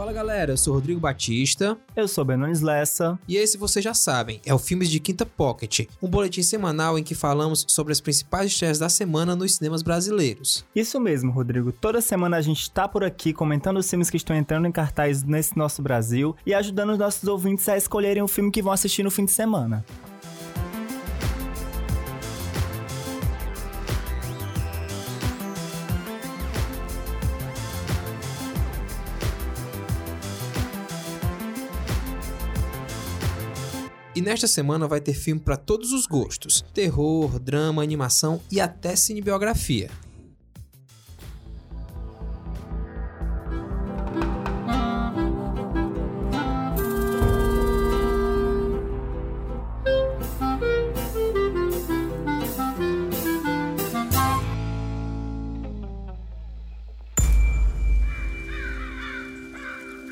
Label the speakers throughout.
Speaker 1: Fala galera, eu sou Rodrigo Batista.
Speaker 2: Eu sou Benones Lessa.
Speaker 1: E esse vocês já sabem, é o Filmes de Quinta Pocket, um boletim semanal em que falamos sobre as principais estreias da semana nos cinemas brasileiros.
Speaker 2: Isso mesmo, Rodrigo. Toda semana a gente tá por aqui comentando os filmes que estão entrando em cartaz nesse nosso Brasil e ajudando os nossos ouvintes a escolherem o filme que vão assistir no fim de semana.
Speaker 1: E nesta semana vai ter filme para todos os gostos: terror, drama, animação e até cinebiografia.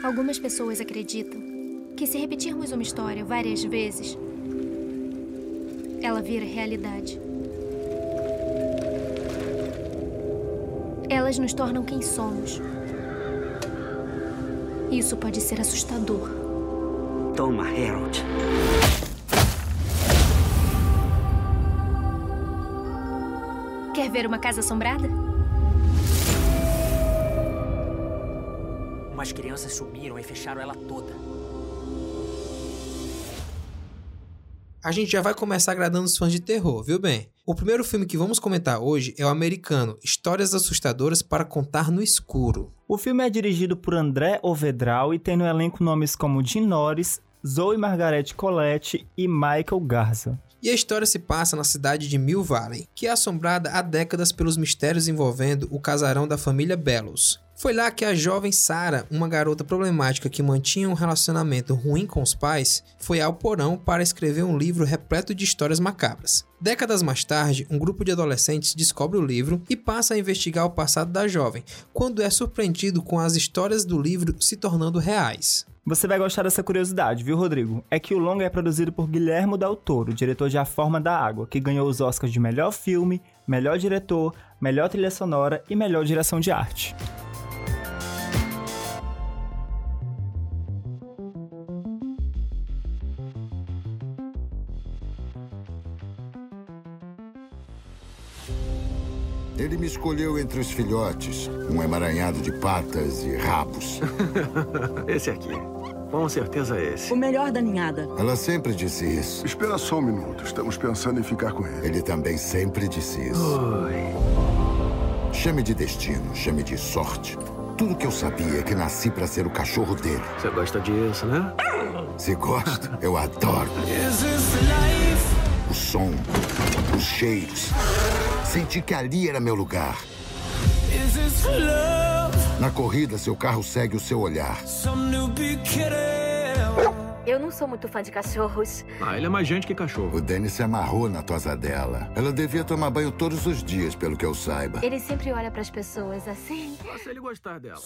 Speaker 3: Algumas pessoas acreditam que se repetirmos uma história várias vezes, ela vira realidade. Elas nos tornam quem somos. Isso pode ser assustador.
Speaker 4: Toma, Harold.
Speaker 3: Quer ver uma casa assombrada?
Speaker 4: Umas crianças sumiram e fecharam ela toda.
Speaker 1: A gente já vai começar agradando os fãs de terror, viu bem? O primeiro filme que vamos comentar hoje é o americano Histórias Assustadoras para Contar no Escuro.
Speaker 2: O filme é dirigido por André Ovedral e tem no elenco nomes como Jim Norris, Zoe Margaret Colette e Michael Garza.
Speaker 1: E a história se passa na cidade de Mill Valley, que é assombrada há décadas pelos mistérios envolvendo o casarão da família Bellows. Foi lá que a jovem Sarah, uma garota problemática que mantinha um relacionamento ruim com os pais, foi ao porão para escrever um livro repleto de histórias macabras. Décadas mais tarde, um grupo de adolescentes descobre o livro e passa a investigar o passado da jovem, quando é surpreendido com as histórias do livro se tornando reais.
Speaker 2: Você vai gostar dessa curiosidade, viu, Rodrigo? É que o longa é produzido por Guilhermo Del Toro, diretor de A Forma da Água, que ganhou os Oscars de melhor filme, melhor diretor, melhor trilha sonora e melhor direção de arte.
Speaker 5: Ele me escolheu entre os filhotes, um emaranhado de patas e rabos.
Speaker 6: esse aqui. Com certeza é esse.
Speaker 7: O melhor da ninhada.
Speaker 5: Ela sempre disse isso.
Speaker 8: Espera só um minuto. Estamos pensando em ficar com ele.
Speaker 5: Ele também sempre disse isso.
Speaker 6: Oi.
Speaker 5: Chame de destino, chame de sorte. Tudo que eu sabia é que nasci para ser o cachorro dele.
Speaker 6: Você gosta disso, né?
Speaker 5: Se gosto, eu adoro. O som, os cheiros. Senti que ali era meu lugar. Na corrida, seu carro segue o seu olhar.
Speaker 9: Eu não sou muito fã de cachorros.
Speaker 6: Ah, ele é mais gente que cachorro.
Speaker 5: O Danny se amarrou na tosa dela. Ela devia tomar banho todos os dias, pelo que eu saiba.
Speaker 9: Ele sempre olha para as pessoas assim.
Speaker 6: Só se ele gostar dela.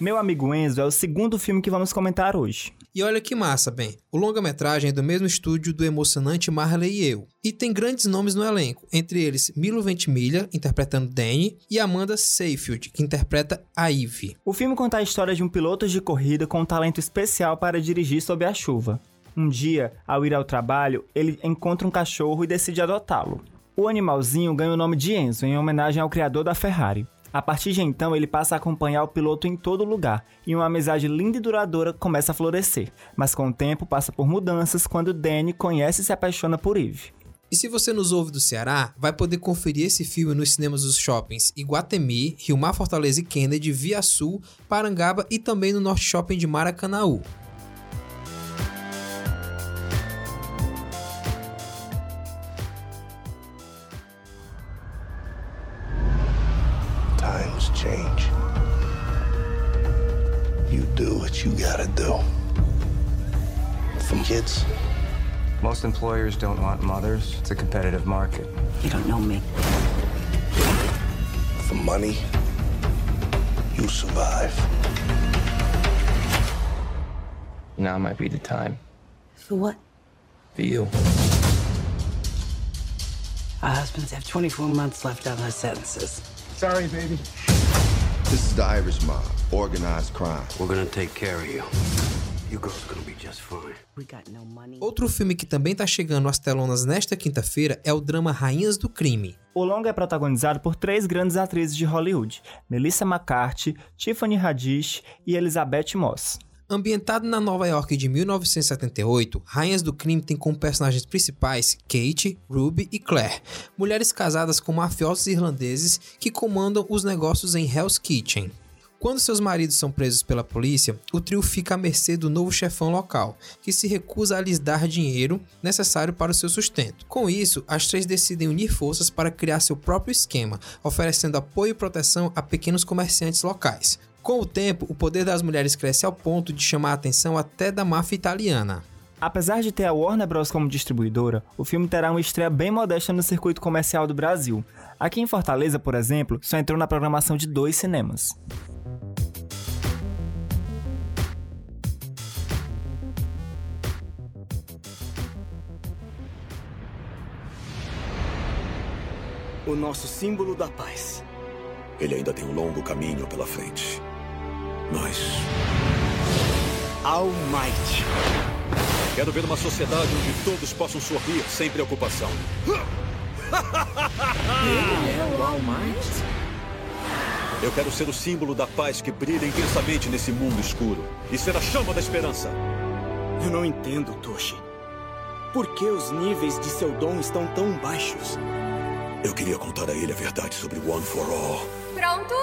Speaker 2: Meu Amigo Enzo é o segundo filme que vamos comentar hoje.
Speaker 1: E olha que massa, bem. O longa-metragem é do mesmo estúdio do emocionante Marley e eu. E tem grandes nomes no elenco, entre eles Milo Ventimiglia, interpretando Danny, e Amanda Seyfield, que interpreta a Ivy.
Speaker 2: O filme conta a história de um piloto de corrida com um talento especial para dirigir sob a chuva. Um dia, ao ir ao trabalho, ele encontra um cachorro e decide adotá-lo. O animalzinho ganha o nome de Enzo, em homenagem ao criador da Ferrari. A partir de então, ele passa a acompanhar o piloto em todo lugar, e uma amizade linda e duradoura começa a florescer. Mas com o tempo passa por mudanças quando Danny conhece e se apaixona por Eve.
Speaker 1: E se você nos ouve do Ceará, vai poder conferir esse filme nos cinemas dos shoppings Iguatemi, Rio Mar Fortaleza e Kennedy, Via Sul, Parangaba e também no Norte Shopping de Maracanaú.
Speaker 8: Times change. You do what you gotta do. For kids.
Speaker 10: Most employers don't want mothers. It's a competitive market.
Speaker 7: You don't know me.
Speaker 8: For money, you survive.
Speaker 10: Now might be the time
Speaker 7: For what?
Speaker 10: for you.
Speaker 7: Our husbands have 24 months left on their sentences.
Speaker 8: Sorry, baby. This is the Irish mob, organized crime.
Speaker 6: We're gonna take care of you.
Speaker 1: Outro filme que também tá chegando às telonas nesta quinta-feira é o drama Rainhas do Crime.
Speaker 2: O longa é protagonizado por três grandes atrizes de Hollywood: Melissa McCarthy, Tiffany Haddish e Elizabeth Moss.
Speaker 1: Ambientado na Nova York de 1978, Rainhas do Crime tem como personagens principais Kate, Ruby e Claire, mulheres casadas com mafiosos irlandeses que comandam os negócios em Hell's Kitchen. Quando seus maridos são presos pela polícia, o trio fica à mercê do novo chefão local, que se recusa a lhes dar dinheiro necessário para o seu sustento. Com isso, as três decidem unir forças para criar seu próprio esquema, oferecendo apoio e proteção a pequenos comerciantes locais. Com o tempo, o poder das mulheres cresce ao ponto de chamar a atenção até da máfia italiana.
Speaker 2: Apesar de ter a Warner Bros. como distribuidora, o filme terá uma estreia bem modesta no circuito comercial do Brasil. Aqui em Fortaleza, por exemplo, só entrou na programação de dois cinemas.
Speaker 11: O nosso símbolo da paz.
Speaker 12: Ele ainda tem um longo caminho pela frente. Mas.
Speaker 11: All Might.
Speaker 12: Quero ver uma sociedade onde todos possam sorrir sem preocupação.
Speaker 11: Ele é o All Might?
Speaker 12: Eu quero ser o símbolo da paz que brilha intensamente nesse mundo escuro. E ser a chama da esperança.
Speaker 11: Eu não entendo, Toshi. Por que os níveis de seu dom estão tão baixos?
Speaker 12: Eu queria contar a ele a verdade sobre o One for All.
Speaker 9: Pronto?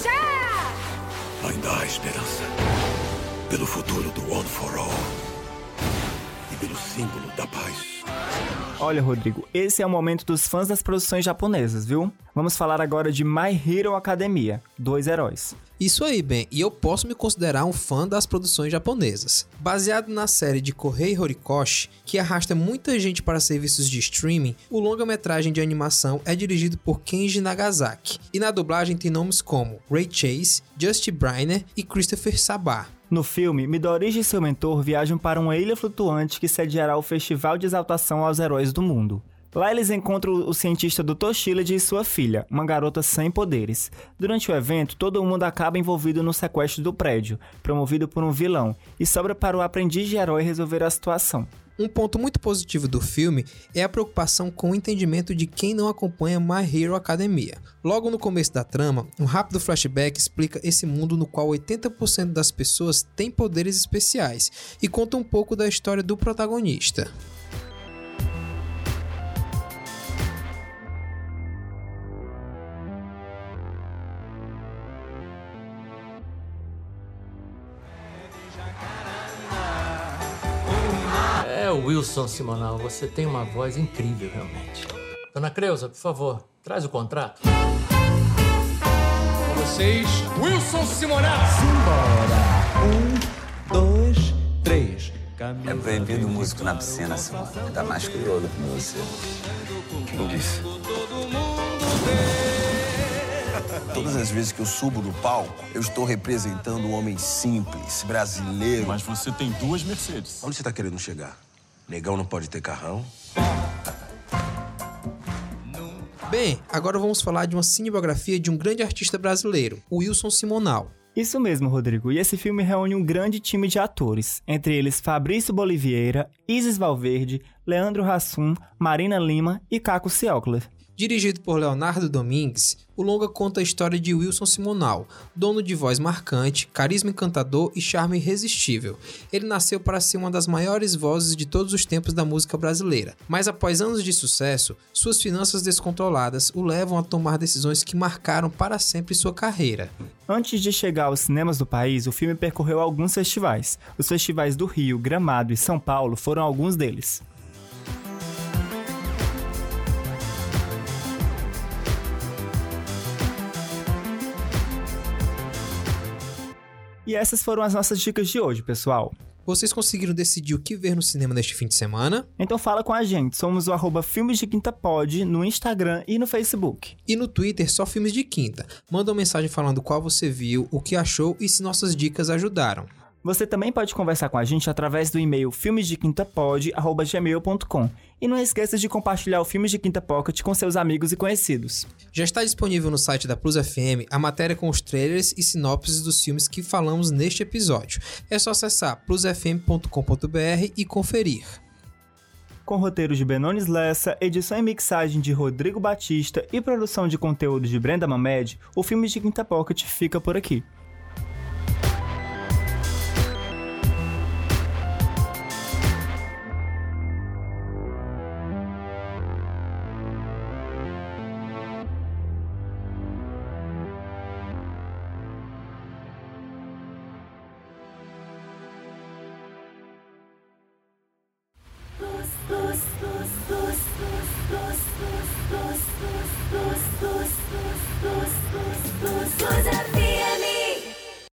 Speaker 9: Já!
Speaker 12: Ainda há esperança. Pelo futuro do One for All. E pelo símbolo da paz.
Speaker 2: Olha, Rodrigo, esse é o momento dos fãs das produções japonesas, viu? Vamos falar agora de My Hero Academia, dois heróis.
Speaker 1: Isso aí, Ben, e eu posso me considerar um fã das produções japonesas. Baseado na série de Kohei Horikoshi, que arrasta muita gente para serviços de streaming, o longa-metragem de animação é dirigido por Kenji Nagasaki, e na dublagem tem nomes como Ray Chase, Justin Briner e Christopher Sabah.
Speaker 2: No filme, Midoriya e seu mentor viajam para uma ilha flutuante que sediará o Festival de Exaltação aos Heróis do Mundo. Lá eles encontram o cientista Dr. Shilled e sua filha, uma garota sem poderes. Durante o evento, todo mundo acaba envolvido no sequestro do prédio, promovido por um vilão, e sobra para o aprendiz de herói resolver a situação.
Speaker 1: Um ponto muito positivo do filme é a preocupação com o entendimento de quem não acompanha My Hero Academia. Logo no começo da trama, um rápido flashback explica esse mundo no qual 80% das pessoas têm poderes especiais e conta um pouco da história do protagonista.
Speaker 13: Wilson Simonal, você tem uma voz incrível, realmente. Dona Creuza, por favor, traz o contrato.
Speaker 14: Com vocês, Wilson Simonal.
Speaker 15: Simbora. Um, dois, três.
Speaker 16: É proibido o músico na piscina, Simão. Ainda mais crioulo como você.
Speaker 12: Quem disse?
Speaker 8: Todas as vezes que eu subo no palco, eu estou representando um homem simples, brasileiro.
Speaker 17: Mas você tem duas Mercedes.
Speaker 8: Onde você está querendo chegar? Negão não pode ter carrão?
Speaker 1: Bem, agora vamos falar de uma cinebiografia de um grande artista brasileiro, o Wilson Simonal.
Speaker 2: Isso mesmo, Rodrigo. E esse filme reúne um grande time de atores, entre eles Fabrício Boliveira, Isis Valverde, Leandro Hassum, Marina Lima e Caco Ciocler.
Speaker 1: Dirigido por Leonardo Domingues, o longa conta a história de Wilson Simonal, dono de voz marcante, carisma encantador e charme irresistível. Ele nasceu para ser uma das maiores vozes de todos os tempos da música brasileira, mas após anos de sucesso, suas finanças descontroladas o levam a tomar decisões que marcaram para sempre sua carreira.
Speaker 2: Antes de chegar aos cinemas do país, o filme percorreu alguns festivais. Os festivais do Rio, Gramado e São Paulo foram alguns deles. E essas foram as nossas dicas de hoje, pessoal.
Speaker 1: Vocês conseguiram decidir o que ver no cinema neste fim de semana?
Speaker 2: Então fala com a gente, somos o arroba Filmes de Quinta Pod no Instagram e no Facebook.
Speaker 1: E no Twitter, só Filmes de Quinta. Manda uma mensagem falando qual você viu, o que achou e se nossas dicas ajudaram.
Speaker 2: Você também pode conversar com a gente através do e-mail filmesdequintapod.gmail.com e não esqueça de compartilhar o Filmes de Quinta Pocket com seus amigos e conhecidos.
Speaker 1: Já está disponível no site da Plus FM a matéria com os trailers e sinopses dos filmes que falamos neste episódio. É só acessar plusfm.com.br e conferir.
Speaker 2: Com roteiros de Benones Lessa, edição e mixagem de Rodrigo Batista e produção de conteúdo de Brenda Mamed, o Filmes de Quinta Pocket fica por aqui.